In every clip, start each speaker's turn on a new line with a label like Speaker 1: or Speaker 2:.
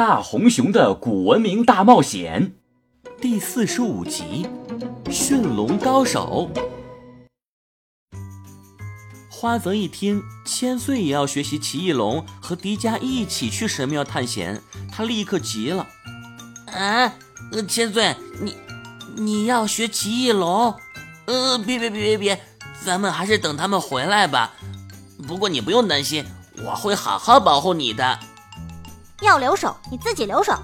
Speaker 1: 大红熊的古文明大冒险第四十五集：驯龙高手。花泽一听千岁也要学习奇异龙，和迪迦一起去神庙探险，他立刻急了：“
Speaker 2: 啊，千岁，你你要学奇异龙？呃，别别别别别，咱们还是等他们回来吧。不过你不用担心，我会好好保护你的。”
Speaker 3: 要留手，你自己留手。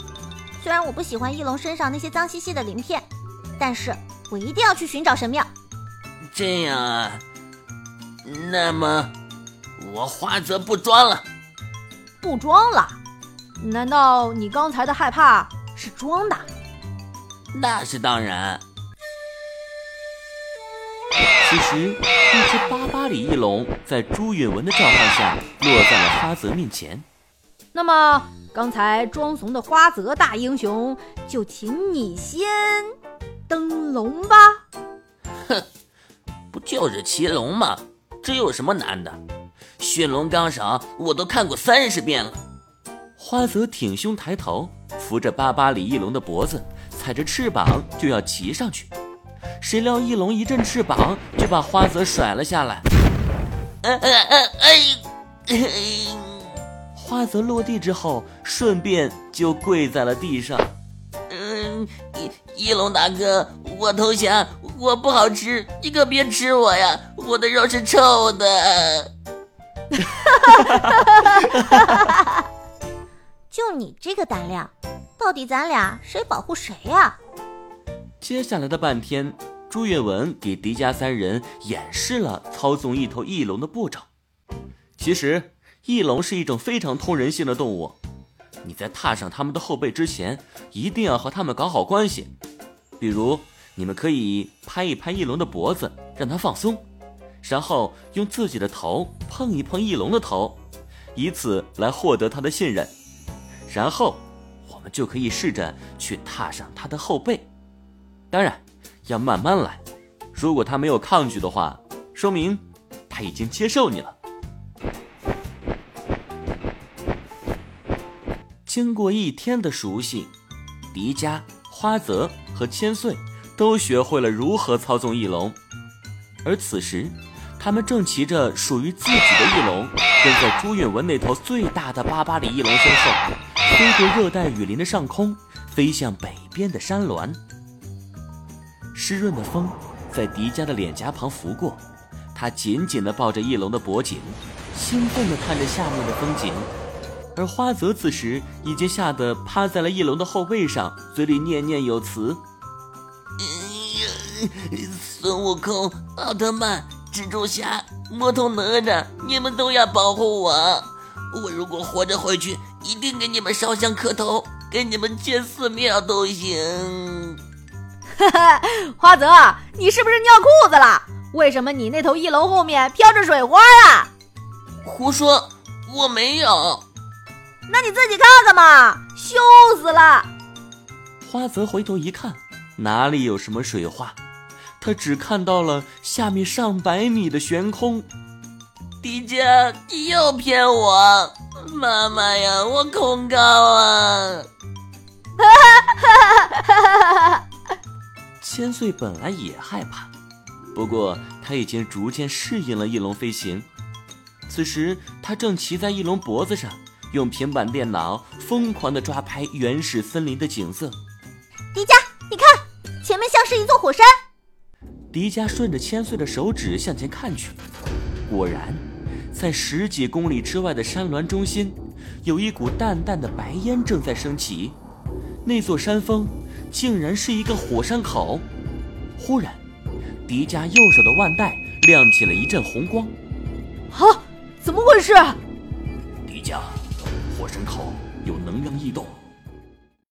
Speaker 3: 虽然我不喜欢翼龙身上那些脏兮兮的鳞片，但是我一定要去寻找神庙。
Speaker 2: 这样啊，那么我花泽不装了。
Speaker 4: 不装了？难道你刚才的害怕是装的？
Speaker 2: 那是当然。
Speaker 1: 其实，一只巴巴里翼龙在朱允文的召唤下落在了花泽面前。
Speaker 4: 那么。刚才装怂的花泽大英雄，就请你先登龙吧。
Speaker 2: 哼，不就是骑龙吗？这有什么难的？驯龙纲手我都看过三十遍了。
Speaker 1: 花泽挺胸抬头，扶着巴巴里翼龙的脖子，踩着翅膀就要骑上去。谁料翼龙一阵翅膀就把花泽甩了下来。哎哎哎哎！花泽落地之后，顺便就跪在了地上。
Speaker 2: 嗯，翼龙大哥，我投降，我不好吃，你可别吃我呀，我的肉是臭的。
Speaker 3: 就你这个胆量，到底咱俩谁保护谁呀？
Speaker 1: 接下来的半天，朱月文给迪迦三人演示了操纵一头翼龙的步骤。其实。翼龙是一种非常通人性的动物，你在踏上它们的后背之前，一定要和它们搞好关系。比如，你们可以拍一拍翼龙的脖子，让它放松，然后用自己的头碰一碰翼龙的头，以此来获得它的信任。然后，我们就可以试着去踏上它的后背。当然，要慢慢来。如果它没有抗拒的话，说明它已经接受你了。经过一天的熟悉，迪迦、花泽和千岁都学会了如何操纵翼龙。而此时，他们正骑着属于自己的翼龙，跟在朱允文那头最大的巴巴里翼龙身后，飞过热带雨林的上空，飞向北边的山峦。湿润的风在迪迦的脸颊旁拂过，他紧紧地抱着翼龙的脖颈，兴奋地看着下面的风景。而花泽此时已经吓得趴在了翼龙的后背上，嘴里念念有词：“
Speaker 2: 孙悟空、奥特曼、蜘蛛侠、魔童哪吒，你们都要保护我。我如果活着回去，一定给你们烧香磕头，给你们建寺庙都行。”
Speaker 4: 哈哈，花泽，你是不是尿裤子了？为什么你那头翼龙后面飘着水花啊？
Speaker 2: 胡说，我没有。
Speaker 4: 那你自己看看嘛，羞死了！
Speaker 1: 花泽回头一看，哪里有什么水花？他只看到了下面上百米的悬空。
Speaker 2: 迪迦，你又骗我！妈妈呀，我恐高啊！哈哈哈
Speaker 1: 哈哈！千岁本来也害怕，不过他已经逐渐适应了翼龙飞行。此时，他正骑在翼龙脖子上。用平板电脑疯狂地抓拍原始森林的景色。
Speaker 3: 迪迦，你看，前面像是一座火山。
Speaker 1: 迪迦顺着千岁的手指向前看去，果然，在十几公里之外的山峦中心，有一股淡淡的白烟正在升起。那座山峰竟然是一个火山口。忽然，迪迦右手的腕带亮起了一阵红光。
Speaker 4: 啊，怎么回事？
Speaker 1: 迪迦。火山口有能量异动，